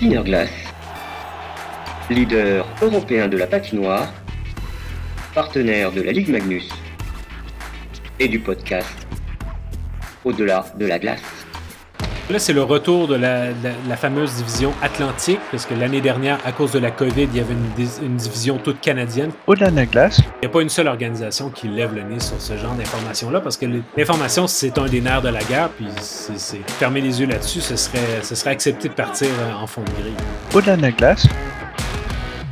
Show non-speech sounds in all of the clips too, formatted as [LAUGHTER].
Glass, leader européen de la patinoire, partenaire de la Ligue Magnus et du podcast Au-delà de la glace. Là, c'est le retour de la, fameuse division Atlantique, parce que l'année dernière, à cause de la COVID, il y avait une, division toute canadienne. Au-delà de la glace. Il n'y a pas une seule organisation qui lève le nez sur ce genre d'informations-là, parce que l'information, c'est un des nerfs de la guerre, puis c'est fermer les yeux là-dessus, ce serait, ce serait accepter de partir euh, en fond de grille. Au-delà de la glace.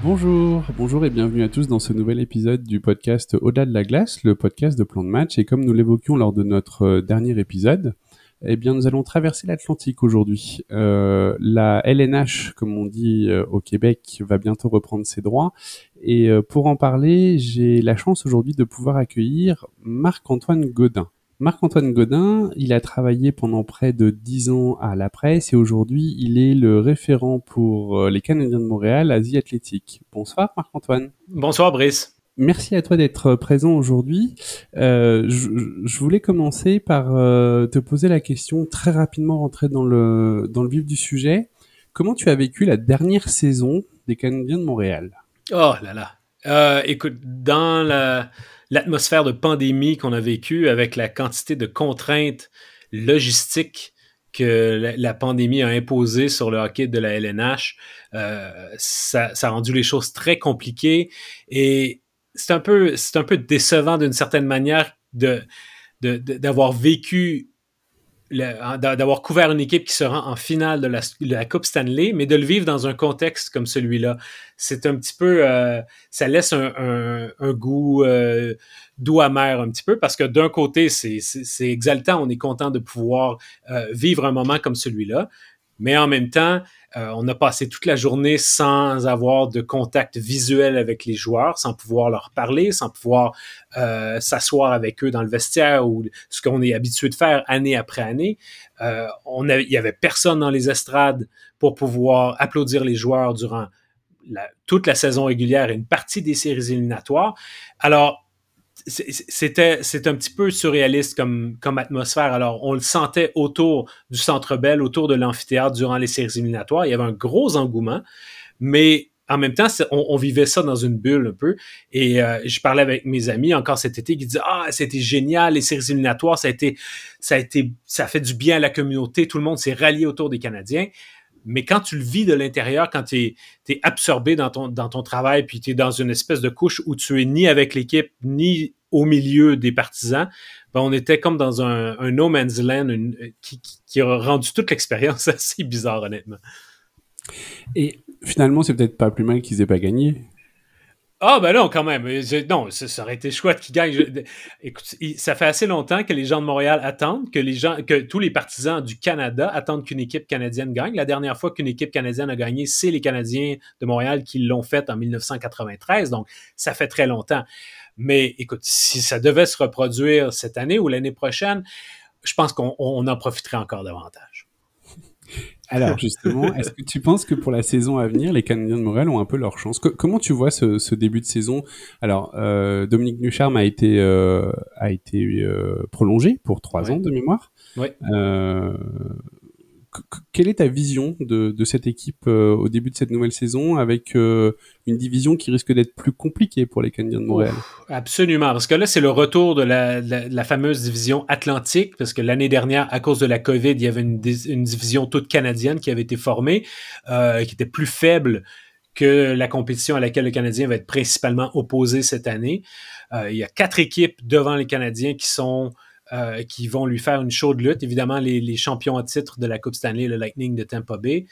Bonjour, bonjour et bienvenue à tous dans ce nouvel épisode du podcast Au-delà de la glace, le podcast de plan de match. Et comme nous l'évoquions lors de notre euh, dernier épisode, eh bien, nous allons traverser l'Atlantique aujourd'hui. Euh, la LNH, comme on dit euh, au Québec, va bientôt reprendre ses droits. Et euh, pour en parler, j'ai la chance aujourd'hui de pouvoir accueillir Marc-Antoine Godin. Marc-Antoine Godin, il a travaillé pendant près de dix ans à la presse et aujourd'hui il est le référent pour les Canadiens de Montréal, Asie Athlétique. Bonsoir Marc-Antoine. Bonsoir Brice. Merci à toi d'être présent aujourd'hui. Euh, je, voulais commencer par euh, te poser la question très rapidement, rentrer dans le dans le vif du sujet. Comment tu as vécu la dernière saison des Canadiens de Montréal? Oh là là. Euh, écoute, dans l'atmosphère de pandémie qu'on a vécue, avec la quantité de contraintes logistiques que la, pandémie a imposées sur le hockey de la LNH, ça, ça, a rendu les choses très compliquées. Et c'est un peu c'est un peu décevant d'une certaine manière de d'avoir vécu d'avoir couvert une équipe qui se rend en finale de la, Coupe Stanley, mais de le vivre dans un contexte comme celui-là, c'est un petit peu, euh, ça laisse un, goût euh, doux amer un petit peu parce que d'un côté c'est exaltant, on est content de pouvoir euh, vivre un moment comme celui-là, mais en même temps, euh, on a passé toute la journée sans avoir de contact visuel avec les joueurs, sans pouvoir leur parler, sans pouvoir euh, s'asseoir avec eux dans le vestiaire ou ce qu'on est habitué de faire année après année. Euh, il y avait personne dans les estrades pour pouvoir applaudir les joueurs durant toute la saison régulière et une partie des séries éliminatoires. Alors, c'était c'est un petit peu surréaliste comme comme atmosphère. Alors on le sentait autour du Centre Bell, autour de l'amphithéâtre durant les séries éliminatoires. Il y avait un gros engouement, mais en même temps, on, vivait ça dans une bulle un peu. Et euh, je parlais avec mes amis encore cet été qui disaient ah c'était génial les séries éliminatoires, ça a été ça a été ça a fait du bien à la communauté, tout le monde s'est rallié autour des Canadiens mais quand tu le vis de l'intérieur, quand tu es, absorbé dans ton, travail, puis tu es dans une espèce de couche où tu es ni avec l'équipe, ni au milieu des partisans, ben on était comme dans un, un no man's land qui, qui, a rendu toute l'expérience [LAUGHS] assez bizarre, honnêtement. Et finalement, c'est peut-être pas plus mal qu'ils aient pas gagné. Ah, ben non, quand même. non, ça, aurait été chouette qu'ils gagnent. écoute, ça fait assez longtemps que les gens de Montréal attendent, que les gens, que tous les partisans du Canada attendent qu'une équipe canadienne gagne. La dernière fois qu'une équipe canadienne a gagné, c'est les Canadiens de Montréal qui l'ont fait en 1993. Donc, ça fait très longtemps. Mais écoute, si ça devait se reproduire cette année ou l'année prochaine, je pense qu'on en profiterait encore davantage. Alors [LAUGHS] justement, est-ce que tu penses que pour la saison à venir, les Canadiens de Montréal ont un peu leur chance Comment tu vois ce, début de saison? Alors, euh, Dominique Nucharme a été euh, a été euh, prolongé pour trois ans de mémoire. Oui quelle est ta vision de, cette équipe euh, au début de cette nouvelle saison avec euh, une division qui risque d'être plus compliquée pour les Canadiens de Montréal? Absolument, parce que là, c'est le retour de la, fameuse division Atlantique, parce que l'année dernière, à cause de la COVID, il y avait une, division toute canadienne qui avait été formée, euh, qui était plus faible que la compétition à laquelle le Canadien va être principalement opposé cette année. il y a quatre équipes devant les Canadiens qui sont euh, qui vont lui faire une chaude lutte. Évidemment, les, champions à titre de la Coupe Stanley, le Lightning de Tampa Bay.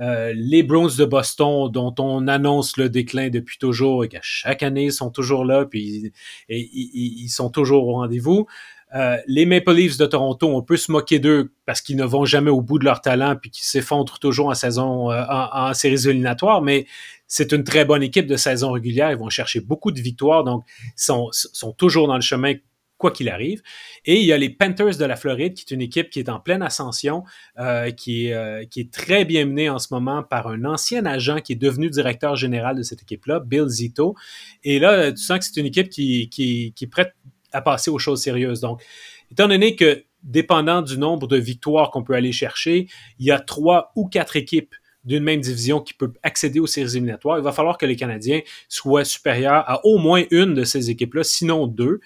Euh, les Browns de Boston, dont on annonce le déclin depuis toujours et qu'à chaque année, ils sont toujours là, puis ils, sont toujours au rendez-vous. Euh, les Maple Leafs de Toronto, on peut se moquer d'eux parce qu'ils ne vont jamais au bout de leur talent puis qu'ils s'effondrent toujours en saison, en, séries éliminatoires, mais c'est une très bonne équipe de saison régulière. Ils vont chercher beaucoup de victoires, donc ils sont, sont toujours dans le chemin quoi qu'il arrive. Et il y a les Panthers de la Floride, qui est une équipe qui est en pleine ascension, euh, qui, est, euh, qui est très bien menée en ce moment par un ancien agent qui est devenu directeur général de cette équipe-là, Bill Zito. Et là, tu sens que c'est une équipe qui, qui, qui est prête à passer aux choses sérieuses. Donc, étant donné que, dépendant du nombre de victoires qu'on peut aller chercher, il y a trois ou quatre équipes d'une même division qui peut accéder aux séries éliminatoires, il va falloir que les Canadiens soient supérieurs à au moins une de ces équipes-là, sinon deux.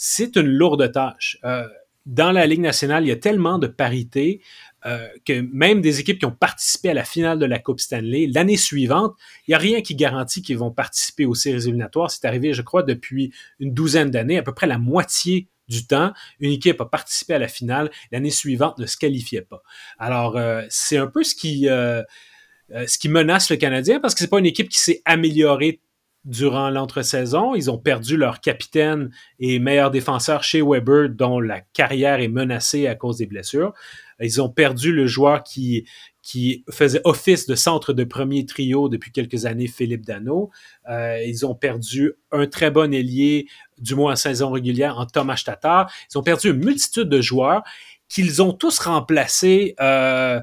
C'est une lourde tâche. Euh, dans la Ligue nationale, il y a tellement de parité euh, que même des équipes qui ont participé à la finale de la Coupe Stanley, l'année suivante, il n'y a rien qui garantit qu'ils vont participer aux séries éliminatoires. C'est arrivé, je crois, depuis une douzaine d'années, à peu près la moitié du temps, une équipe a participé à la finale, l'année suivante ne se qualifiait pas. Alors, euh, c'est un peu ce qui, ce qui menace le Canadien parce que c'est pas une équipe qui s'est améliorée durant l'entre-saison. Ils ont perdu leur capitaine et meilleur défenseur chez Weber, dont la carrière est menacée à cause des blessures. Ils ont perdu le joueur qui, qui faisait office de centre de premier trio depuis quelques années, Philippe Dano. Euh, ils ont perdu un très bon ailier, du moins en saison régulière, en Thomas Tatar. Ils ont perdu une multitude de joueurs qu'ils ont tous remplacés euh,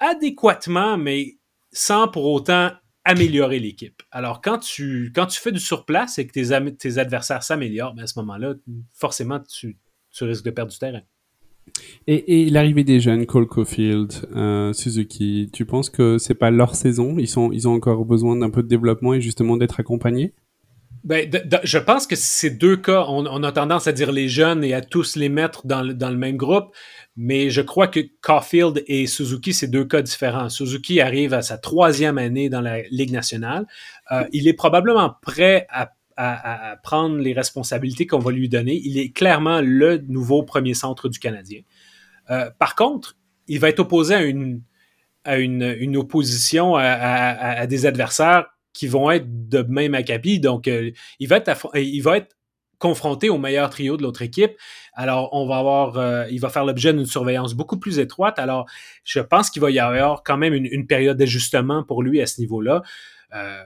adéquatement, mais sans pour autant améliorer l'équipe. Alors, quand tu, quand tu fais du surplace et que tes, tes adversaires s'améliorent, ben, à ce moment-là, forcément, tu, tu risques de perdre du terrain. Et, et l'arrivée des jeunes, Cole Caulfield, euh, Suzuki, tu penses que c'est pas leur saison? Ils sont, ils ont encore besoin d'un peu de développement et justement d'être accompagnés? Ben, je pense que ces deux cas, on, on, a tendance à dire les jeunes et à tous les mettre dans dans le même groupe, mais je crois que Caulfield et Suzuki, c'est deux cas différents. Suzuki arrive à sa troisième année dans la Ligue nationale. Euh, il est probablement prêt à prendre les responsabilités qu'on va lui donner. Il est clairement le nouveau premier centre du Canadien. Euh, par contre, il va être opposé à une, opposition à, des adversaires qui vont être de même acabit. Donc, euh, il va être confronté au meilleur trio de l'autre équipe. Alors, on va avoir, euh, il va faire l'objet d'une surveillance beaucoup plus étroite. Alors, je pense qu'il va y avoir quand même une, période d'ajustement pour lui à ce niveau-là. Euh,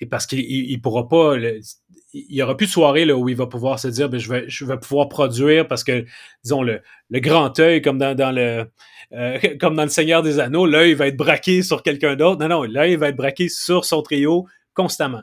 et parce qu'il il, pourra pas, il y aura plus de soirée où il va pouvoir se dire, ben, je, vais, je vais pouvoir produire parce que, disons, le, le grand œil, comme dans, dans le euh, [LAUGHS] comme dans le Seigneur des Anneaux, l'œil va être braqué sur quelqu'un d'autre. Non, non, l'œil va être braqué sur son trio constamment.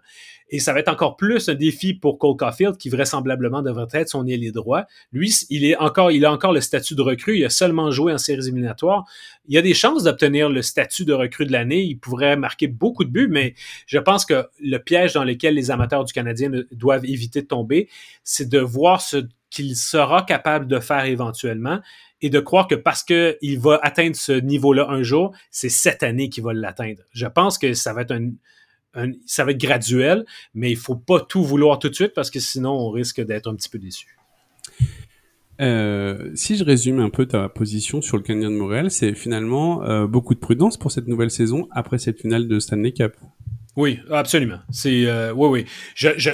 Et ça va être encore plus un défi pour Cole Caulfield, qui vraisemblablement devrait être son ailier droit. Lui, il, est encore, il a encore le statut de recrue. Il a seulement joué en séries éliminatoires. Il a des chances d'obtenir le statut de recrue de l'année. Il pourrait marquer beaucoup de buts, mais je pense que le piège dans lequel les amateurs du Canadien doivent éviter de tomber, c'est de voir ce qu'il sera capable de faire éventuellement et de croire que parce qu'il va atteindre ce niveau-là un jour, c'est cette année qu'il va l'atteindre. Je pense que ça va être un, ça va être graduel, mais il faut pas tout vouloir tout de suite parce que sinon on risque d'être un petit peu déçu. Euh, si je résume un peu ta position sur le Canadien de Montréal, c'est finalement euh, beaucoup de prudence pour cette nouvelle saison après cette finale de Stanley Cup. Oui, absolument. C'est euh, oui, oui. Je, je,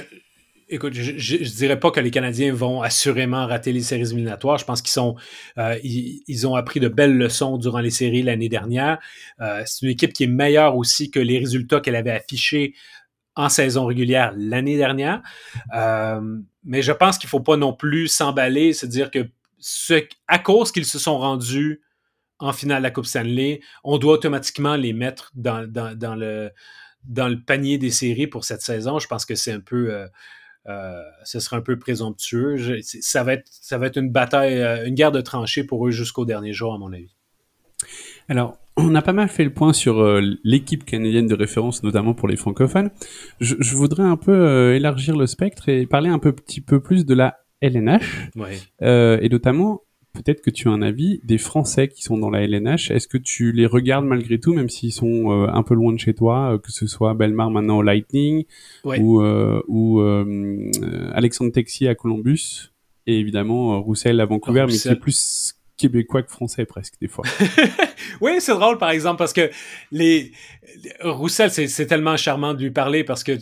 écoute, je, je, dirais pas que les Canadiens vont assurément rater les séries éliminatoires. Je pense qu'ils sont, euh, ils, ont appris de belles leçons durant les séries l'année dernière. Euh, c'est une équipe qui est meilleure aussi que les résultats qu'elle avait affichés en saison régulière l'année dernière. Euh, mais je pense qu'il faut pas non plus s'emballer, se dire que à cause qu'ils se sont rendus en finale de la Coupe Stanley, on doit automatiquement les mettre dans le panier des séries pour cette saison. Je pense que c'est un peu euh, ce serait un peu présomptueux. Je, ça, va être, ça va être une bataille, euh, une guerre de tranchées pour eux jusqu'au dernier jour, à mon avis. Alors, on a pas mal fait le point sur euh, l'équipe canadienne de référence, notamment pour les francophones. Je, je voudrais un peu euh, élargir le spectre et parler un peu, petit peu plus de la LNH, ouais. Et notamment peut-être que tu as un avis des Français qui sont dans la LNH. Est-ce que tu les regardes malgré tout, même s'ils sont euh, un peu loin de chez toi, euh, que ce soit Belmar maintenant au Lightning ouais. ou, euh, ou euh, Alexandre Texier à Columbus et évidemment Roussel à Vancouver, Roussel. mais c'est plus québécois que français presque des fois. [LAUGHS] oui, c'est drôle par exemple parce que les, Roussel, c'est tellement charmant de lui parler parce que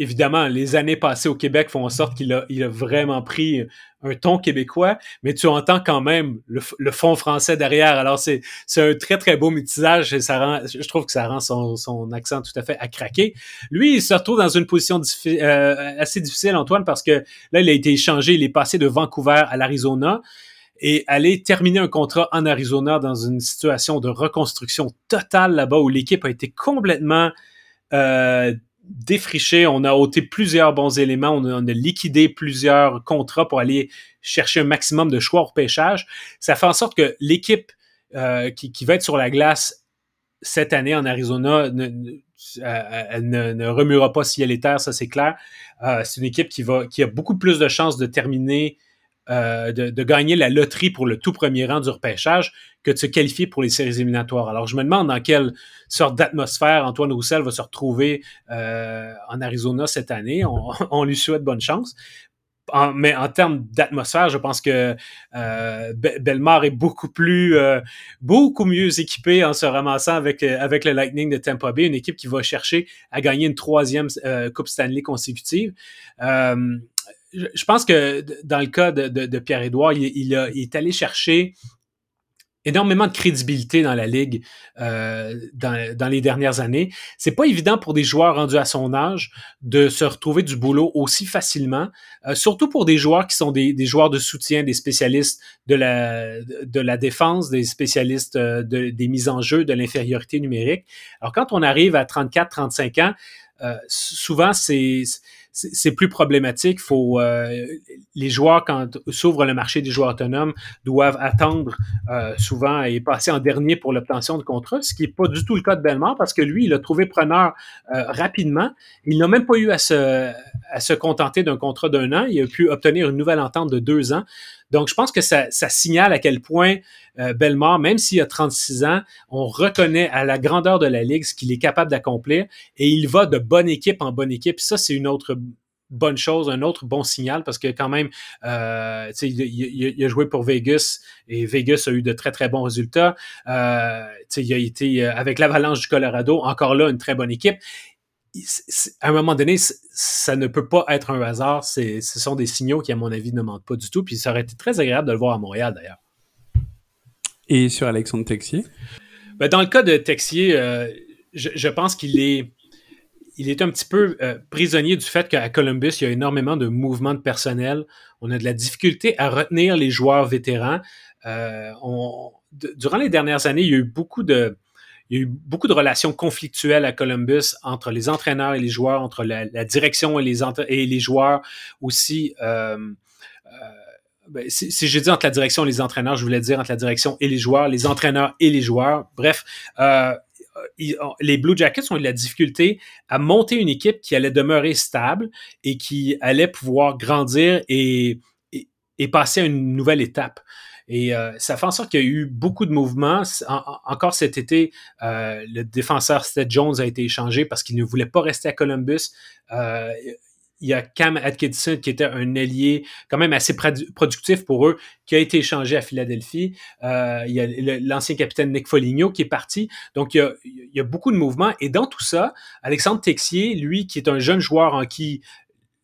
évidemment, les années passées au Québec font en sorte qu'il a, vraiment pris un ton québécois, mais tu entends quand même le, fond français derrière. Alors, c'est, c'est un très, très beau métissage et ça rend, je trouve que ça rend son, son accent tout à fait à craquer. Lui, il se retrouve dans une position euh, assez difficile, Antoine, parce que là, il a été échangé, il est passé de Vancouver à l'Arizona et aller terminer un contrat en Arizona dans une situation de reconstruction totale là-bas où l'équipe a été complètement euh, défriché, on a ôté plusieurs bons éléments, on a, liquidé plusieurs contrats pour aller chercher un maximum de choix au pêchage. Ça fait en sorte que l'équipe euh, qui, qui, va être sur la glace cette année en Arizona, elle ne, remuera pas si elle est terre, ça c'est clair. c'est une équipe qui, va, qui a beaucoup plus de chances de terminer euh, de, gagner la loterie pour le tout premier rang du repêchage que de se qualifier pour les séries éliminatoires. Alors, je me demande dans quelle sorte d'atmosphère Antoine Roussel va se retrouver euh, en Arizona cette année. On, [LAUGHS] lui souhaite bonne chance. mais en termes d'atmosphère, je pense que euh, Belmar est beaucoup plus, beaucoup mieux équipé en se ramassant avec, avec le Lightning de Tampa Bay, une équipe qui va chercher à gagner une troisième Coupe Stanley consécutive je pense que dans le cas de, Pierre-Édouard, il, est allé chercher énormément de crédibilité dans la ligue euh, dans, les dernières années. C'est pas évident pour des joueurs rendus à son âge de se retrouver du boulot aussi facilement, euh, surtout pour des joueurs qui sont des, joueurs de soutien, des spécialistes de la, de la défense, des spécialistes euh, des mises en jeu, de l'infériorité numérique. Alors quand on arrive à 34-35 ans, souvent c'est c'est plus problématique. Faut euh, les joueurs quand s'ouvre le marché des joueurs autonomes doivent attendre euh, souvent et passer en dernier pour l'obtention de contrat, ce qui n'est pas du tout le cas de Belmont parce que lui il a trouvé preneur euh, rapidement. Il n'a même pas eu à se à se contenter d'un contrat d'un an. Il a pu obtenir une nouvelle entente de deux ans. Donc, je pense que ça, ça signale à quel point euh, même s'il a 36 ans, on reconnaît à la grandeur de la Ligue ce qu'il est capable d'accomplir et il va de bonne équipe en bonne équipe. Ça, c'est une autre bonne chose, un autre bon signal parce que quand même, euh, il, il, a joué pour Vegas et Vegas a eu de très très bons résultats. Euh, il a été euh, avec l'Avalanche du Colorado, encore là une très bonne équipe à un moment donné, ça ne peut pas être un hasard. Ce sont des signaux qui, à mon avis, ne mentent pas du tout. Puis ça aurait été très agréable de le voir à Montréal, d'ailleurs. Et sur Alexandre Texier? Ben, dans le cas de Texier, euh, je, pense qu'il est, il est un petit peu euh, prisonnier du fait qu'à Columbus, il y a énormément de mouvements de personnel. On a de la difficulté à retenir les joueurs vétérans. Euh, durant les dernières années, il y a eu beaucoup de il y a eu beaucoup de relations conflictuelles à Columbus entre les entraîneurs et les joueurs, entre la, direction et les, et les joueurs aussi. Euh, euh, ben, si, si, je dis entre la direction et les entraîneurs, je voulais dire entre la direction et les joueurs, les entraîneurs et les joueurs. Bref, euh, les Blue Jackets ont eu la difficulté à monter une équipe qui allait demeurer stable et qui allait pouvoir grandir et, et passer à une nouvelle étape. Et euh, ça fait en sorte qu'il y a eu beaucoup de mouvements. encore cet été, euh, le défenseur Seth Jones a été échangé parce qu'il ne voulait pas rester à Columbus. Euh, il y a Cam Atkinson qui était un allié quand même assez productif pour eux, qui a été échangé à Philadelphie. il y a l'ancien capitaine Nick Foligno qui est parti. Donc, il y, a, il y, a, beaucoup de mouvements. Et dans tout ça, Alexandre Texier, lui, qui est un jeune joueur en qui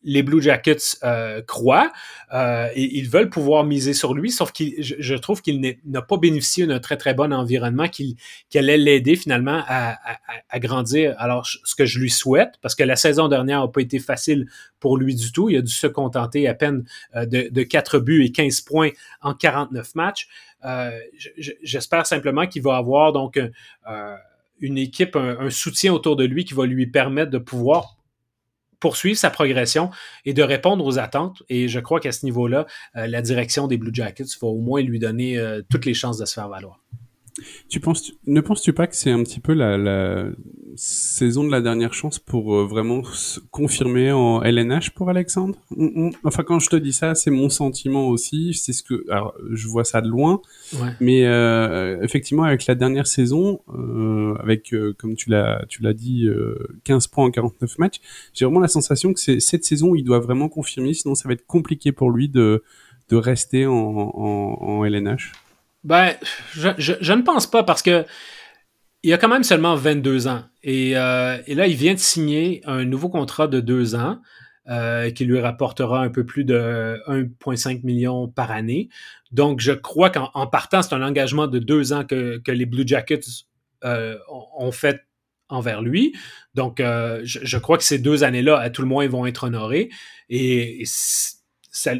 les Blue Jackets euh, croient euh, et ils veulent pouvoir miser sur lui, sauf que je, trouve qu'il n'a pas bénéficié d'un très très bon environnement qui, allait l'aider finalement à, grandir. Alors, ce que je lui souhaite, parce que la saison dernière n'a pas été facile pour lui du tout, il a dû se contenter à peine euh, de, de 4 buts et 15 points en 49 matchs. J'espère simplement qu'il va avoir donc une équipe, un soutien autour de lui qui va lui permettre de pouvoir poursuivre sa progression et de répondre aux attentes. Et je crois qu'à ce niveau-là, euh, la direction des Blue Jackets va au moins lui donner euh, toutes les chances de se faire valoir. Tu penses, ne penses-tu pas que c'est un petit peu la, la, saison de la dernière chance pour euh, vraiment confirmer en LNH pour Alexandre? Enfin, quand je te dis ça, c'est mon sentiment aussi. C'est ce que, alors, je vois ça de loin, mais euh, effectivement, avec la dernière saison, euh, avec comme tu l'as, tu l'as dit, 15 points en 49 matchs, j'ai vraiment la sensation que c'est cette saison où il doit vraiment confirmer, sinon ça va être compliqué pour lui de de rester en, en, en LNH. Ben, je, ne pense pas parce que il a quand même seulement 22 ans. Et, euh, et, là, il vient de signer un nouveau contrat de deux ans euh, qui lui rapportera un peu plus de 1,5 million par année. Donc, je crois qu'en partant, c'est un engagement de deux ans que, les Blue Jackets euh, ont fait envers lui. Donc, je, crois que ces deux années-là, à tout le moins, vont être honorés. Et, et ça,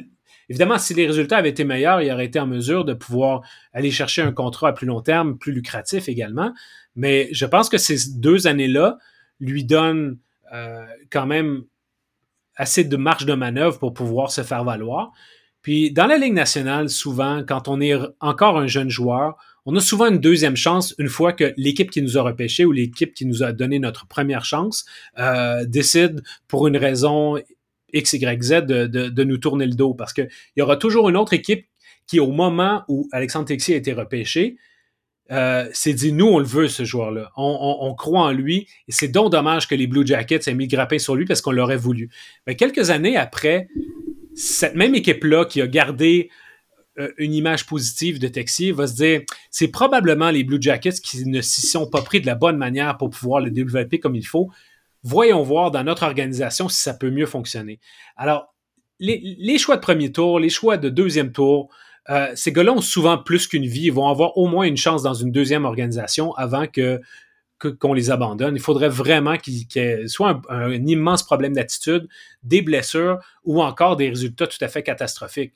Évidemment, si les résultats avaient été meilleurs, il aurait été en mesure de pouvoir aller chercher un contrat à plus long terme, plus lucratif également. Mais je pense que ces deux années-là lui donnent euh, quand même assez de marge de manœuvre pour pouvoir se faire valoir. Puis dans la Ligue nationale, souvent, quand on est encore un jeune joueur, on a souvent une deuxième chance une fois que l'équipe qui nous a repêché ou l'équipe qui nous a donné notre première chance euh, décide pour une raison X, Y, Z de, nous tourner le dos. Parce qu'il y aura toujours une autre équipe qui, au moment où Alexandre Texier a été repêché, euh, s'est dit, nous, on le veut, ce joueur-là. On, croit en lui. Et c'est donc dommage que les Blue Jackets aient mis le grappin sur lui parce qu'on l'aurait voulu. Mais quelques années après, cette même équipe-là qui a gardé euh, une image positive de Texier va se dire c'est probablement les Blue Jackets qui ne s'y sont pas pris de la bonne manière pour pouvoir le développer comme il faut. Voyons voir dans notre organisation si ça peut mieux fonctionner. Alors, les, choix de premier tour, les choix de deuxième tour, euh, ces gars-là ont souvent plus qu'une vie. Ils vont avoir au moins une chance dans une deuxième organisation avant que qu'on les abandonne. Il faudrait vraiment qu'il y ait soit un immense problème d'attitude, des blessures ou encore des résultats tout à fait catastrophiques.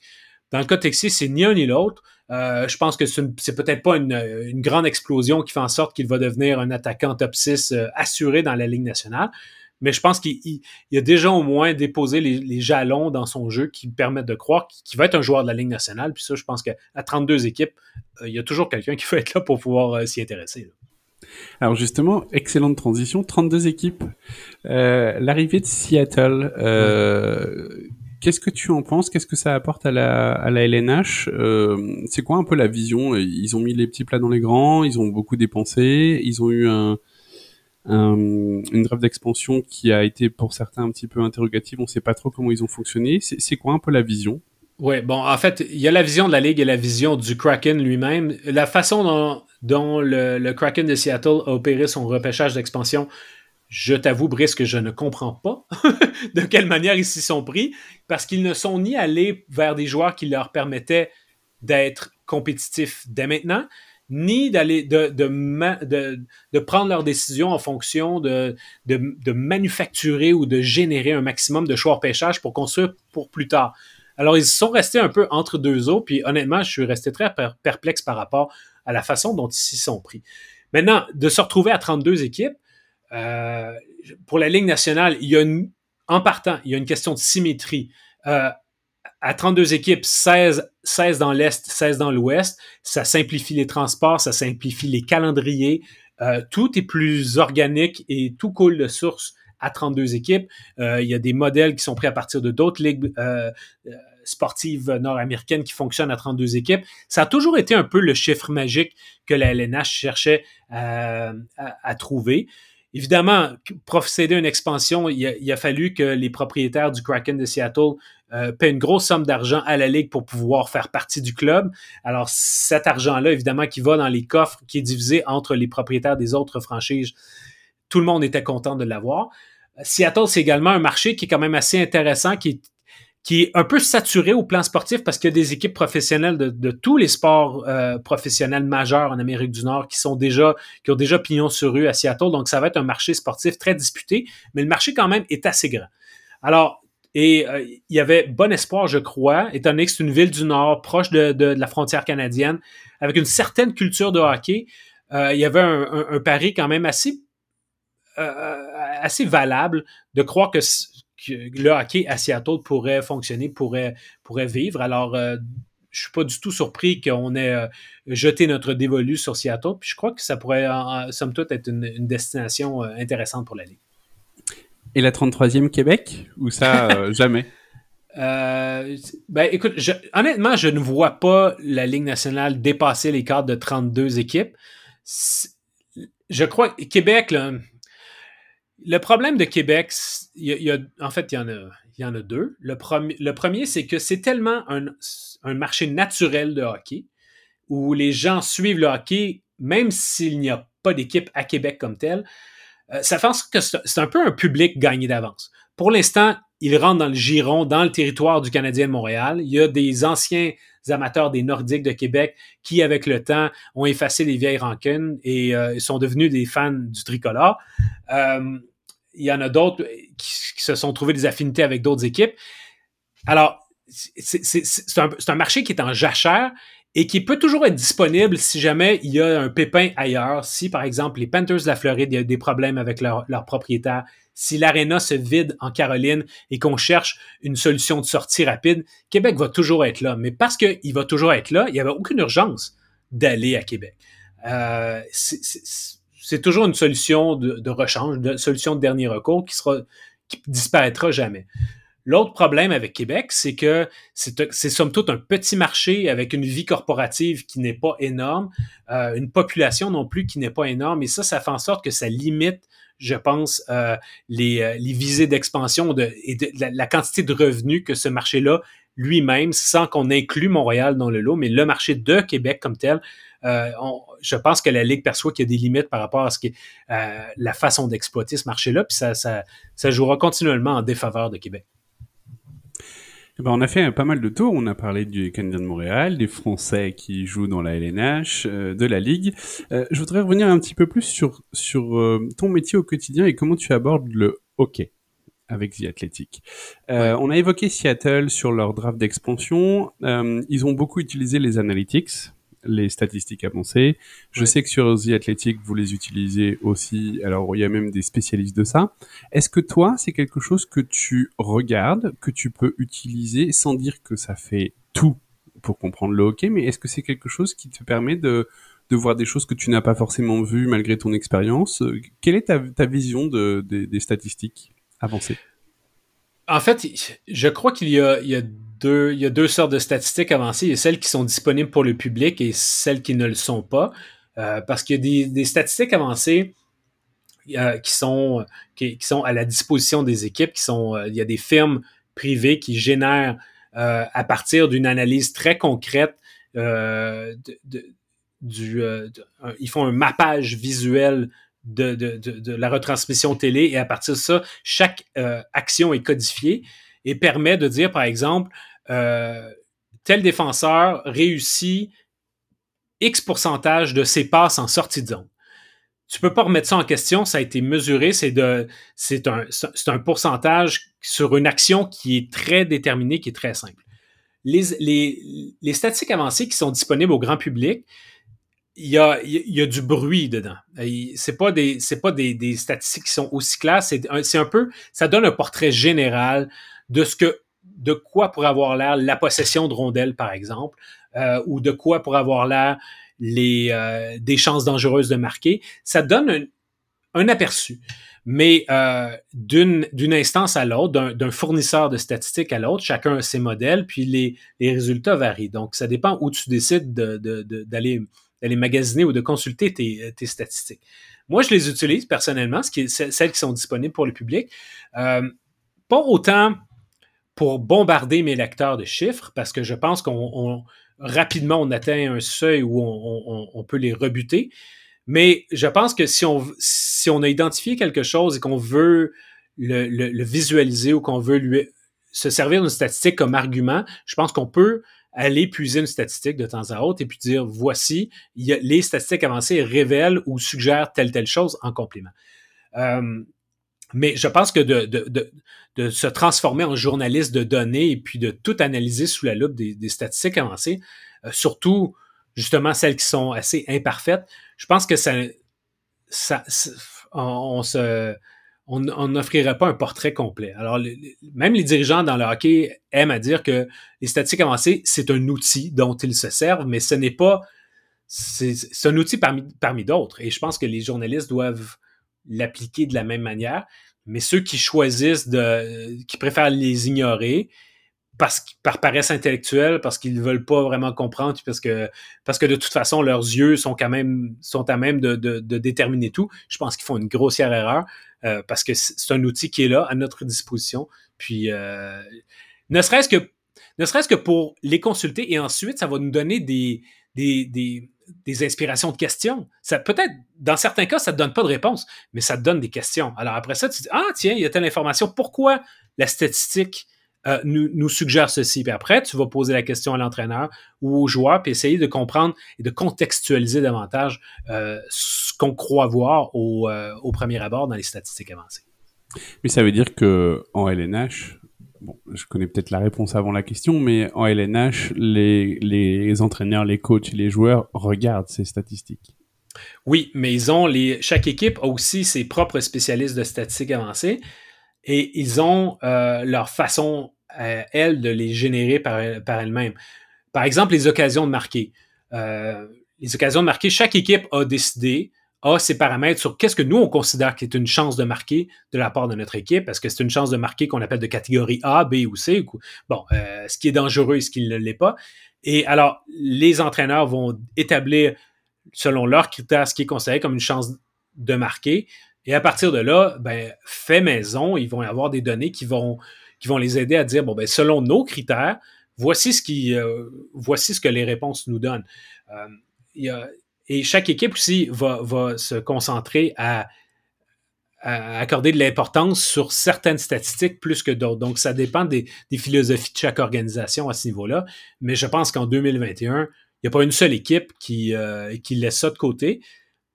Dans le cas de Texier, c'est ni un ni l'autre. Euh, je pense que c'est peut-être pas une, grande explosion qui fait en sorte qu'il va devenir un attaquant top 6 euh, assuré dans la Ligue nationale. Mais je pense qu'il a déjà au moins déposé les, jalons dans son jeu qui permettent de croire qu'il va être un joueur de la Ligue nationale. Puis ça, je pense qu'à 32 équipes, euh, il y a toujours quelqu'un qui va être là pour pouvoir s'y intéresser. Alors justement, excellente transition, 32 équipes. L'arrivée de Seattle, Qu'est-ce que tu en penses? Qu'est-ce que ça apporte à la, à la LNH euh, C'est quoi un peu la vision? Ils ont mis les petits plats dans les grands, ils ont beaucoup dépensé, ils ont eu un, une grève d'expansion qui a été pour certains un petit peu interrogative. On ne sait pas trop comment ils ont fonctionné. C'est quoi un peu la vision? Oui, bon, en fait, il y a la vision de la Ligue et la vision du Kraken lui-même. La façon dont, le, Kraken de Seattle a opéré son repêchage d'expansion, je t'avoue, Brice, que je ne comprends pas [LAUGHS] de quelle manière ils s'y sont pris, parce qu'ils ne sont ni allés vers des joueurs qui leur permettaient d'être compétitifs dès maintenant, ni d'aller de, de, prendre leurs décisions en fonction de, de, manufacturer ou de générer un maximum de choix pêchage pour construire pour plus tard. Alors, ils sont restés un peu entre deux eaux, puis honnêtement, je suis resté très perplexe par rapport à la façon dont ils s'y sont pris. Maintenant, de se retrouver à 32 équipes, euh, pour la Ligue nationale, il y a une, en partant, il y a une question de symétrie. Euh, à 32 équipes, 16, 16 dans l'Est, 16 dans l'Ouest, ça simplifie les transports, ça simplifie les calendriers. Euh, tout est plus organique et tout coule de source à 32 équipes. il y a des modèles qui sont pris à partir de d'autres ligues sportives nord-américaines qui fonctionnent à 32 équipes. Ça a toujours été un peu le chiffre magique que la LNH cherchait à trouver. Évidemment, procéder à une expansion, il a, fallu que les propriétaires du Kraken de Seattle euh, paient une grosse somme d'argent à la Ligue pour pouvoir faire partie du club. Alors, cet argent-là, évidemment, qui va dans les coffres, qui est divisé entre les propriétaires des autres franchises, tout le monde était content de l'avoir. Seattle, c'est également un marché qui est quand même assez intéressant, qui qui est un peu saturé au plan sportif parce qu'il y a des équipes professionnelles de, tous les sports euh, professionnels majeurs en Amérique du Nord qui sont déjà qui ont déjà pignon sur rue à Seattle. Donc ça va être un marché sportif très disputé, mais le marché quand même est assez grand. Alors et euh, il y avait bon espoir, je crois, étant donné que c'est une ville du Nord proche de, la frontière canadienne, avec une certaine culture de hockey. Euh, il y avait un, pari quand même assez assez valable de croire que que le hockey à Seattle pourrait fonctionner, pourrait, pourrait vivre. Alors, je euh, je suis pas du tout surpris qu'on ait euh, jeté notre dévolu sur Seattle. Puis je crois que ça pourrait, somme toute, être une, destination euh, intéressante pour la Ligue. Et la 33e Québec? Ou ça, [LAUGHS] jamais? Ben, écoute, honnêtement, je ne vois pas la Ligue nationale dépasser les cadres de 32 équipes. Je crois que Québec, là, le problème de Québec, en fait, il y en a, deux. Le, premier, c'est que c'est tellement un, marché naturel de hockey où les gens suivent le hockey, même s'il n'y a pas d'équipe à Québec comme telle. Euh, ça fait que c'est un peu un public gagné d'avance. Pour l'instant, il rentre dans le giron, dans le territoire du Canadien de Montréal. Il y a des anciens amateurs des Nordiques de Québec qui, avec le temps, ont effacé les vieilles rancunes et euh, sont devenus des fans du tricolore. Euh, il y en a d'autres qui, se sont trouvés des affinités avec d'autres équipes. Alors, c'est un, marché qui est en jachère et qui peut toujours être disponible si jamais il y a un pépin ailleurs. Si, par exemple, les Panthers de la Floride, il y a des problèmes avec leur, leur propriétaire, si l'aréna se vide en Caroline et qu'on cherche une solution de sortie rapide, Québec va toujours être là. Mais parce qu'il va toujours être là, il n'y avait aucune urgence d'aller à Québec. Euh, c'est toujours une solution de, rechange, une solution de dernier recours qui sera qui disparaîtra jamais. L'autre problème avec Québec, c'est que c'est somme toute un petit marché avec une vie corporative qui n'est pas énorme, euh, une population non plus qui n'est pas énorme, et ça, ça fait en sorte que ça limite, je pense, euh, les, euh, les, visées d'expansion de, et de, la, quantité de revenus que ce marché-là lui-même, sans qu'on inclue Montréal dans le lot, mais le marché de Québec comme tel, euh, je pense que la Ligue perçoit qu'il y a des limites par rapport à ce qui euh, la façon d'exploiter ce marché-là, puis ça, ça, ça jouera continuellement en défaveur de Québec. Eh ben, on a fait pas mal de tours. On a parlé du Canadien de Montréal, des Français qui jouent dans la LNH, euh, de la Ligue. Euh, je voudrais revenir un petit peu plus sur, sur euh, ton métier au quotidien et comment tu abordes le hockey avec The Athletic. Euh, on a évoqué Seattle sur leur draft d'expansion. Euh, ils ont beaucoup utilisé les analytics les statistiques avancées. Je sais que sur The Athletic, vous les utilisez aussi. Alors, il y a même des spécialistes de ça. Est-ce que toi, c'est quelque chose que tu regardes, que tu peux utiliser sans dire que ça fait tout pour comprendre le hockey, mais est-ce que c'est quelque chose qui te permet de, de voir des choses que tu n'as pas forcément vues malgré ton expérience? Quelle est ta, ta vision de, des statistiques avancées? En fait, je crois qu'il y a, deux sortes de statistiques avancées. Il y a celles qui sont disponibles pour le public et celles qui ne le sont pas. Euh, parce qu'il y a des, statistiques avancées euh, qui, sont, qui, sont à la disposition des équipes. Qui sont, euh, il y a des firmes privées qui génèrent à partir d'une analyse très concrète du, ils font un mappage visuel de, la retransmission télé et à partir de ça, chaque action est codifiée et permet de dire, par exemple, euh, tel défenseur réussit X pourcentage de ses passes en sortie de zone. Tu peux pas remettre ça en question, ça a été mesuré, c'est de c'est un, un pourcentage sur une action qui est très déterminée, qui est très simple. Les, les, les statistiques avancées qui sont disponibles au grand public, il y a, y a du bruit dedans. C'est pas des c'est pas des, des, statistiques qui sont aussi claires, c'est un, un peu ça donne un portrait général de ce que de quoi pourrait avoir l'air la possession de rondelles, par exemple, euh, ou de quoi pourrait avoir l'air les, euh, des chances dangereuses de marquer. Ça donne un, aperçu. Mais euh, d'une instance à l'autre, d'un fournisseur de statistiques à l'autre, chacun a ses modèles, puis les, les, résultats varient. Donc, ça dépend où tu décides d'aller de, magasiner ou de consulter tes, tes, statistiques. Moi, je les utilise personnellement, celles qui sont disponibles pour le public. pas autant pour bombarder mes lecteurs de chiffres parce que je pense qu'on rapidement on atteint un seuil où on, peut les rebuter. Mais je pense que si on, si on a identifié quelque chose et qu'on veut le, visualiser ou qu'on veut se servir d'une statistique comme argument, je pense qu'on peut aller puiser une statistique de temps à autre et puis dire voici, les statistiques avancées révèlent ou suggèrent telle telle chose en complément. Euh, mais je pense que de, de, de, de, se transformer en journaliste de données et puis de tout analyser sous la loupe des, des statistiques avancées, euh, surtout justement celles qui sont assez imparfaites, je pense que ça, ça, on, se, on n'offrirait pas un portrait complet. Alors, même les dirigeants dans le hockey aiment à dire que les statistiques avancées, c'est un outil dont ils se servent, mais ce n'est pas, c'est un outil parmi, parmi d'autres. Et je pense que les journalistes doivent l'appliquer de la même manière. Mais ceux qui choisissent de, qui préfèrent les ignorer, parce par paresse intellectuelle, parce qu'ils ne veulent pas vraiment comprendre, parce que, parce que de toute façon, leurs yeux sont quand même sont à même de, de, de déterminer tout. Je pense qu'ils font une grossière erreur euh, parce que c'est un outil qui est là à notre disposition. Puis euh, ne serait-ce que ne serait-ce que pour les consulter et ensuite, ça va nous donner des, des, des, des inspirations de questions. Ça peut-être, dans certains cas, ça te donne pas de réponse, mais ça te donne des questions. Alors après ça, tu dis ah tiens, il y a telle information. Pourquoi la statistique? Euh, nous, nous, suggère ceci Puis après, tu vas poser la question à l'entraîneur ou au joueur, puis essayer de comprendre et de contextualiser davantage euh, ce qu'on croit voir au, euh, au premier abord dans les statistiques avancées. Mais ça veut dire que en LNH, bon, je connais peut-être la réponse avant la question, mais en LNH, les, les entraîneurs, les coachs et les joueurs regardent ces statistiques. Oui, mais ils ont les, chaque équipe a aussi ses propres spécialistes de statistiques avancées et ils ont euh, leur façon, euh, elles, de les générer par, elles-mêmes. Par exemple, les occasions de marquer. Euh, les occasions de marquer, chaque équipe a décidé, a ses paramètres sur qu'est-ce que nous, on considère qui est une chance de marquer de la part de notre équipe. Est-ce que c'est une chance de marquer qu'on appelle de catégorie A, B ou C? Bon, ce qui est dangereux et ce qui ne l'est pas. Et alors, les entraîneurs vont établir, selon leurs critères, ce qui est considéré comme une chance de marquer. Et à partir de là, ben, fait maison, ils vont avoir des données qui vont, qui vont les aider à dire, bon, ben, selon nos critères, voici ce, qui, euh, voici ce que les réponses nous donnent. Euh, et chaque équipe aussi va, va se concentrer à, accorder de l'importance sur certaines statistiques plus que d'autres. Donc, ça dépend des, des, philosophies de chaque organisation à ce niveau-là. Mais je pense qu'en 2021, il n'y a pas une seule équipe qui, euh, qui laisse ça de côté.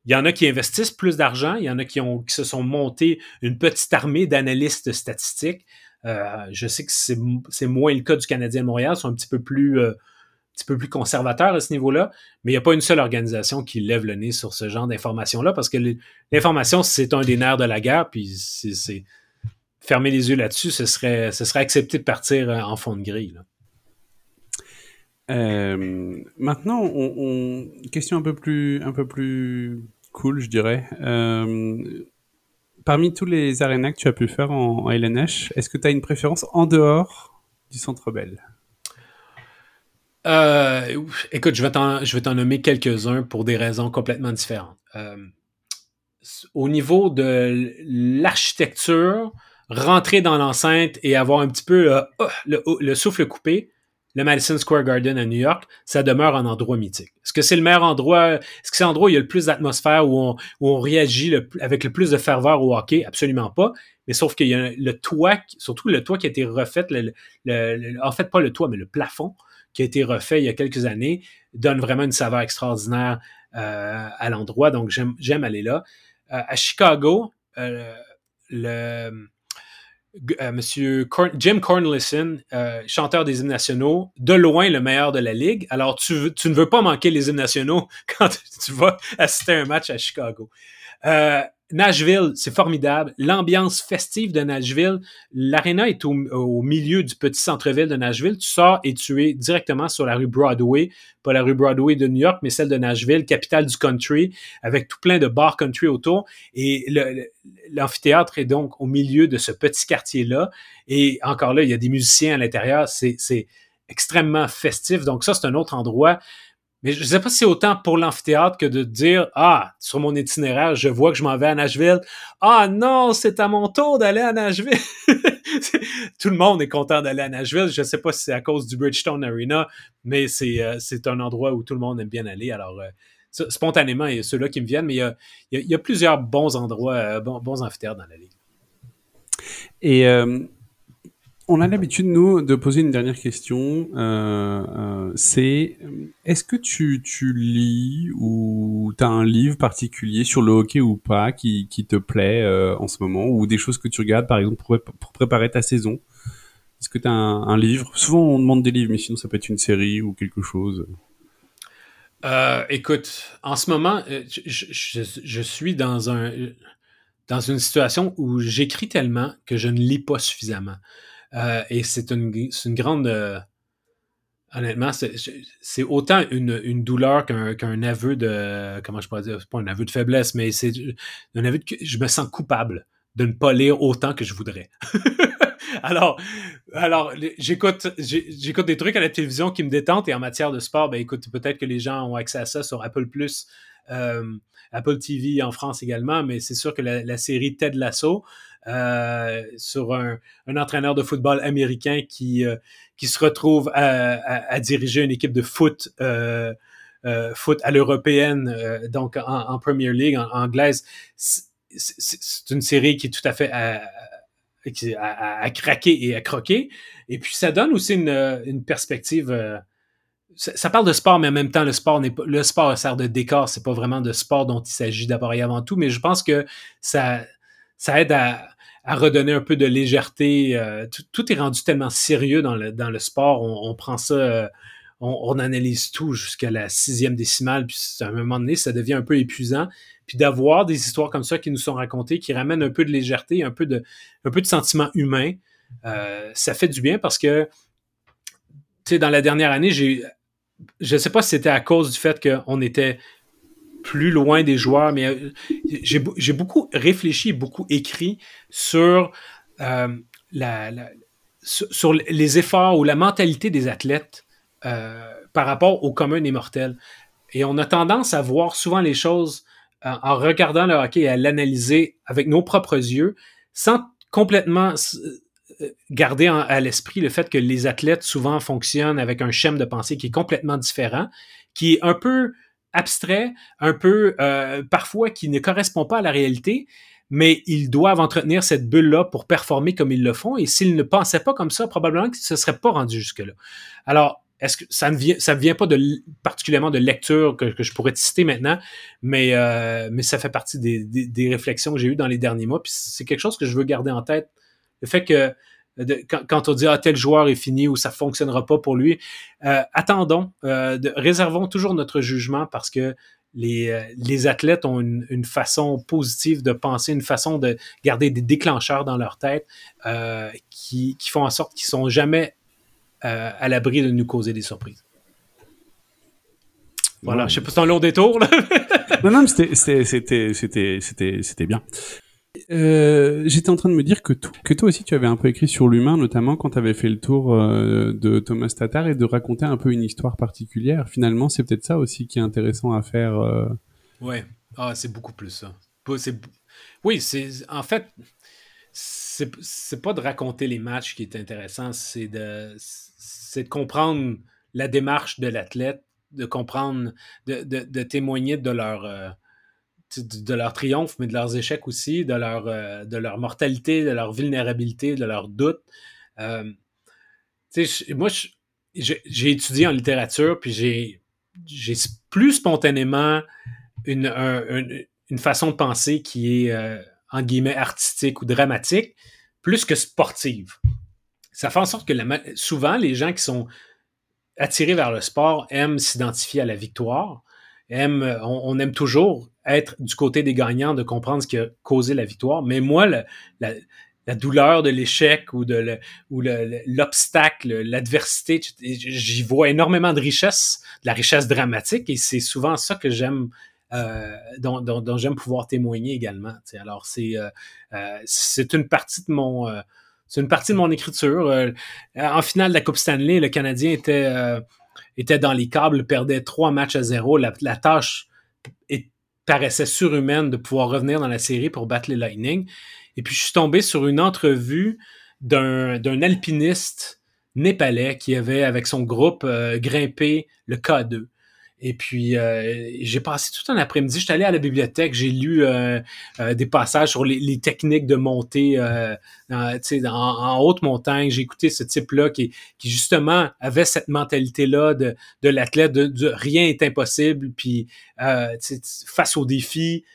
Il y en a qui investissent plus d'argent, il y en a qui, ont, qui se sont montés une petite armée d'analystes statistiques. Euh, je sais que c'est moins le cas du Canadien de Montréal, ils sont un petit peu plus, euh, petit peu plus conservateurs à ce niveau-là, mais il n'y a pas une seule organisation qui lève le nez sur ce genre d'informations-là, parce que l'information, c'est un des nerfs de la guerre, puis c'est fermer les yeux là-dessus, ce serait, ce serait accepter de partir euh, en fond de grille. maintenant, on, question un peu plus, un peu plus cool, je dirais. Euh, parmi tous les arénas que tu as pu faire en, LNH, est-ce que tu as une préférence en dehors du Centre Bell? Euh, Écoute, je vais t'en nommer quelques-uns pour des raisons complètement différentes. Euh, au niveau de l'architecture, rentrer dans l'enceinte et avoir un petit peu le souffle coupé, le Madison Square Garden à New York, ça demeure un endroit mythique. Est-ce que c'est le meilleur endroit? Est-ce que c'est l'endroit où il y a le plus d'atmosphère, où on, où on réagit avec le plus de ferveur au hockey? Absolument pas. Mais sauf qu'il y a le toit, surtout le toit qui a été refait, le, en fait pas le toit, mais le plafond qui a été refait il y a quelques années, donne vraiment une saveur extraordinaire euh, à l'endroit. Donc j'aime aller là. Euh, à Chicago, euh, le euh, Monsieur Jim Cornelison, euh, chanteur des hymnes nationaux, de loin le meilleur de la ligue. Alors, tu, ne veux pas manquer les hymnes nationaux [LAUGHS] quand tu vas assister à un match à Chicago. Euh, Nashville, c'est formidable. L'ambiance festive de Nashville. L'aréna est au, milieu du petit centre-ville de Nashville. Tu sors et tu es directement sur la rue Broadway. Pas la rue Broadway de New York, mais celle de Nashville, capitale du country, avec tout plein de bars country autour. Et l'amphithéâtre est donc au milieu de ce petit quartier-là. Et encore là, il y a des musiciens à l'intérieur. C'est extrêmement festif. Donc ça, c'est un autre endroit mais je ne sais pas si c'est autant pour l'amphithéâtre que de dire Ah, sur mon itinéraire, je vois que je m'en vais à Nashville. Ah non, c'est à mon tour d'aller à Nashville. [LAUGHS] Tout le monde est content d'aller à Nashville. Je ne sais pas si c'est à cause du Bridgestone Arena, mais c'est euh, un endroit où tout le monde aime bien aller. Alors, euh, spontanément, il y a ceux-là qui me viennent, mais il y a, plusieurs bons endroits, euh, bons, bons, amphithéâtres dans la ligue. Et on a l'habitude, nous, de poser une dernière question. Euh, euh, c'est est-ce que tu, tu lis ou tu as un livre particulier sur le hockey ou pas qui, qui te plaît euh, en ce moment ou des choses que tu regardes, par exemple, pour, préparer ta saison? Est-ce que tu as un, livre? Souvent, on demande des livres, mais sinon, ça peut être une série ou quelque chose. écoute, en ce moment, je, je, je, suis dans un dans une situation où j'écris tellement que je ne lis pas suffisamment. Euh, et c'est une, une, grande. Euh, honnêtement, c'est autant une, une douleur qu'un aveu de. Comment je pourrais dire C'est pas un aveu de faiblesse, mais c'est un aveu de. Je me sens coupable de ne pas lire autant que je voudrais. [LAUGHS] alors, alors j'écoute j'écoute des trucs à la télévision qui me détentent et en matière de sport, ben écoute, peut-être que les gens ont accès à ça sur Apple Plus, euh, Apple TV en France également, mais c'est sûr que la, la série Ted Lasso, euh, sur un, entraîneur de football américain qui, euh, qui se retrouve à, diriger une équipe de foot. Euh, foot à l'européenne, donc en, Premier League, anglaise, c'est une série qui est tout à fait à, à, craquer et à croquer. Et puis ça donne aussi une, perspective. Ça, parle de sport, mais en même temps, le sport n'est pas le sport sert de décor. C'est pas vraiment de sport dont il s'agit d'abord et avant tout. Mais je pense que ça, ça aide à, à redonner un peu de légèreté. Euh, tout, est rendu tellement sérieux dans le, dans le sport. On, prend ça, euh, on, analyse tout jusqu'à la sixième décimale, puis à un moment donné, ça devient un peu épuisant. Puis d'avoir des histoires comme ça qui nous sont racontées, qui ramènent un peu de légèreté, un peu de, un peu de sentiment humain, euh, ça fait du bien parce que, tu sais, dans la dernière année, j'ai je ne sais pas si c'était à cause du fait qu'on était plus loin des joueurs, mais euh, j'ai beaucoup réfléchi, beaucoup écrit sur, euh, les efforts ou la mentalité des athlètes euh, par rapport au commun des mortels. Et on a tendance à voir souvent les choses en regardant le hockey et à l'analyser avec nos propres yeux, sans complètement garder à l'esprit le fait que les athlètes souvent fonctionnent avec un schéma de pensée qui est complètement différent, qui est un peu abstrait, un peu euh, parfois qui ne correspond pas à la réalité, mais ils doivent entretenir cette bulle-là pour performer comme ils le font. Et s'ils ne pensaient pas comme ça, probablement qu'ils ne se seraient pas rendus jusque-là. Alors, que ça ne vient, pas particulièrement de lecture que, je pourrais te citer maintenant, mais, euh, mais ça fait partie des, des réflexions que j'ai eues dans les derniers mois. Puis c'est quelque chose que je veux garder en tête. Le fait que quand, on dit ah, tel joueur est fini ou ça fonctionnera pas pour lui, euh, attendons, euh, réservons toujours notre jugement parce que les, euh, les athlètes ont une, façon positive de penser, une façon de garder des déclencheurs dans leur tête qui, font en sorte qu'ils sont jamais à l'abri de nous causer des surprises. Voilà, je sais pas si c'est un long détour. non, non, c'était bien. Euh, j'étais en train de me dire que, toi aussi tu avais un peu écrit sur l'humain, notamment quand tu avais fait le tour euh, de Thomas Tatar et de raconter un peu une histoire particulière. Finalement, c'est peut-être ça aussi qui est intéressant à faire. Euh... Ouais, ah, c'est beaucoup plus ça. Oui, c'est en fait, c'est pas de raconter les matchs qui est intéressant, c'est de, de comprendre la démarche de l'athlète, de comprendre, de, de, de, témoigner de leur euh, de leur triomphe, mais de leurs échecs aussi, de leur, euh, mortalité, de leur vulnérabilité, de leurs doutes. Euh, moi, j'ai étudié en littérature, puis j'ai plus spontanément une, façon de penser qui est, euh, en guillemets, artistique ou dramatique, plus que sportive. Ça fait en sorte que souvent, les gens qui sont attirés vers le sport aiment s'identifier à la victoire, on aime toujours être du côté des gagnants, de comprendre ce qui a causé la victoire. Mais moi, la, douleur de l'échec ou de l'obstacle, l'adversité, j'y vois énormément de richesse, de la richesse dramatique, et c'est souvent ça que j'aime. Euh, dont, j'aime pouvoir témoigner également. Alors, c'est euh, euh, c'est une partie de mon c'est une partie de mon écriture. en finale de la Coupe Stanley, le Canadien était, était dans les câbles, perdait trois matchs à zéro. La, la tâche est paraissait surhumaine de pouvoir revenir dans la série pour battre les Lightning. Et puis, je suis tombé sur une entrevue d'un alpiniste népalais qui avait, avec son groupe, euh, grimpé le K2. Et puis, euh, j'ai passé tout un après-midi. J'étais allé à la bibliothèque, j'ai lu euh, euh, des passages sur les, techniques de montée en, en, haute montagne. J'ai écouté ce type-là qui, qui, justement, avait cette mentalité-là de, de l'athlète, de, rien est impossible. Puis, face aux défis,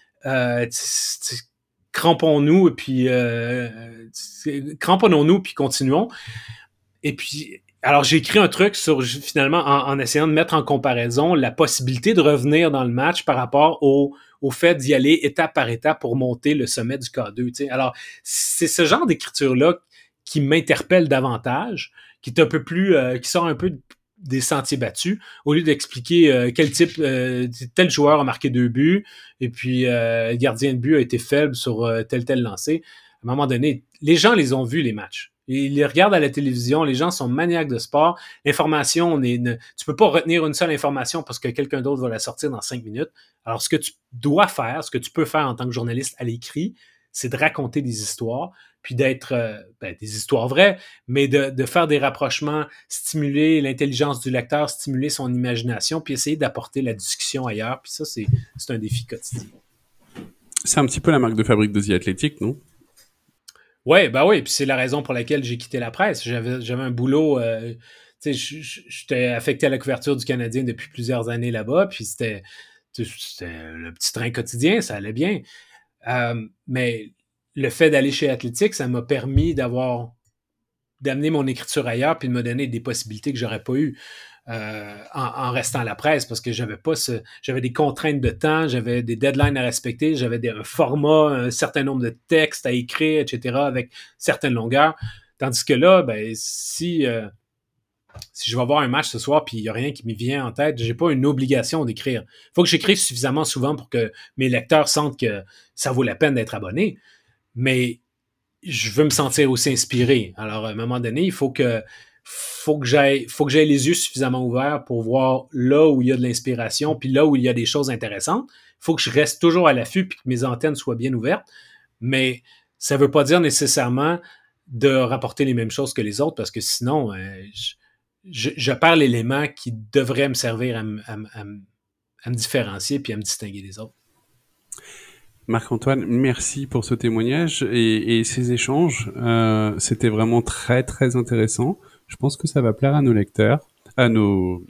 crampons-nous et puis cramponnons-nous puis continuons. Et puis, alors, j'ai écrit un truc sur finalement en, essayant de mettre en comparaison la possibilité de revenir dans le match par rapport au, au fait d'y aller étape par étape pour monter le sommet du K2. Alors, c'est ce genre d'écriture-là qui m'interpelle davantage, qui est un peu plus, euh, qui sort un peu des sentiers battus, au lieu d'expliquer euh, quel type, euh, tel joueur a marqué deux buts, et puis le gardien de but a été faible sur tel tel lancé. À un moment donné, les gens les ont vus les matchs. Ils les regardent à la télévision, les gens sont maniaques de sport. L'information, ne, tu peux pas retenir une seule information parce que quelqu'un d'autre va la sortir dans cinq minutes. Alors, ce que tu dois faire, ce que tu peux faire en tant que journaliste à l'écrit, c'est de raconter des histoires, puis d'être euh, ben, des histoires vraies, mais de, faire des rapprochements, stimuler l'intelligence du lecteur, stimuler son imagination, puis essayer d'apporter la discussion ailleurs. Puis ça, c'est un défi quotidien. C'est un petit peu la marque de fabrique de The Athletic, non? Oui, bah oui, puis c'est la raison pour laquelle j'ai quitté la presse. J'avais, un boulot, euh, j'étais affecté à la couverture du Canadien depuis plusieurs années là-bas, puis c'était, le petit train quotidien, ça allait bien. Euh, mais le fait d'aller chez Athletic, ça m'a permis d'avoir d'amener mon écriture ailleurs puis de me donner des possibilités que j'aurais pas eues. Euh, en, restant à la presse parce que j'avais des contraintes de temps, j'avais des deadlines à respecter, j'avais un format, un certain nombre de textes à écrire, etc. avec certaines longueurs. Tandis que là, ben, si, euh, je vais voir un match ce soir puis il n'y a rien qui me vient en tête, j'ai pas une obligation d'écrire. Il faut que j'écrive suffisamment souvent pour que mes lecteurs sentent que ça vaut la peine d'être abonné. Mais je veux me sentir aussi inspiré. Alors, à un moment donné, il faut que faut que j'aie les yeux suffisamment ouverts pour voir là où il y a de l'inspiration puis là où il y a des choses intéressantes. Faut que je reste toujours à l'affût puis que mes antennes soient bien ouvertes. Mais ça ne veut pas dire nécessairement de rapporter les mêmes choses que les autres parce que sinon, euh, je, perds l'élément qui devrait me servir à, me différencier puis à me distinguer des autres. Marc-Antoine, merci pour ce témoignage et, ces échanges. Euh, c'était vraiment très très intéressant. Je pense que ça va plaire à nos lecteurs, à nos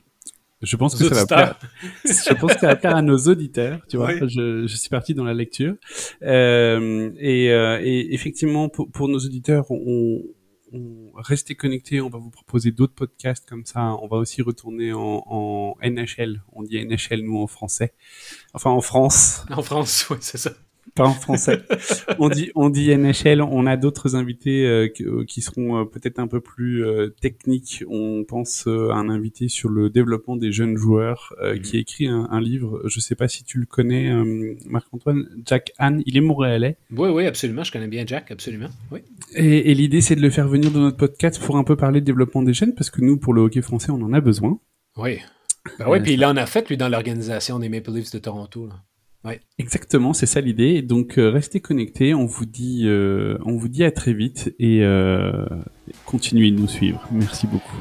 je pense que ça va plaire. je pense que ça va plaire à nos auditeurs. Tu vois, je, je, suis parti dans la lecture. Euh, et, euh, et, effectivement, pour, pour, nos auditeurs, on, on restez connectés. On va vous proposer d'autres podcasts comme ça. On va aussi retourner en, en NHL. On dit NHL nous en français. Enfin en France. En France, oui, c'est ça pas en français. on dit on dit NHL. On a d'autres invités euh, euh, qui, seront euh, peut-être un peu plus techniques. On pense à un invité sur le développement des jeunes joueurs mhm. qui a écrit un, livre. Je sais pas si tu le connais, Marc-Antoine. Jack Anne. Il est montréalais. Oui, oui, absolument. Je connais bien Jack, absolument. Oui. Et, et l'idée c'est de le faire venir dans notre podcast pour un peu parler de développement des jeunes parce que nous pour le hockey français on en a besoin. Oui. Ben oui, puis il en a fait lui dans l'organisation des Maple Leafs de Toronto. Là. Ouais. Exactement, c'est ça l'idée. Donc euh, restez connectés, on vous dit, euh, on vous dit à très vite et euh, continuez de nous suivre. Merci beaucoup.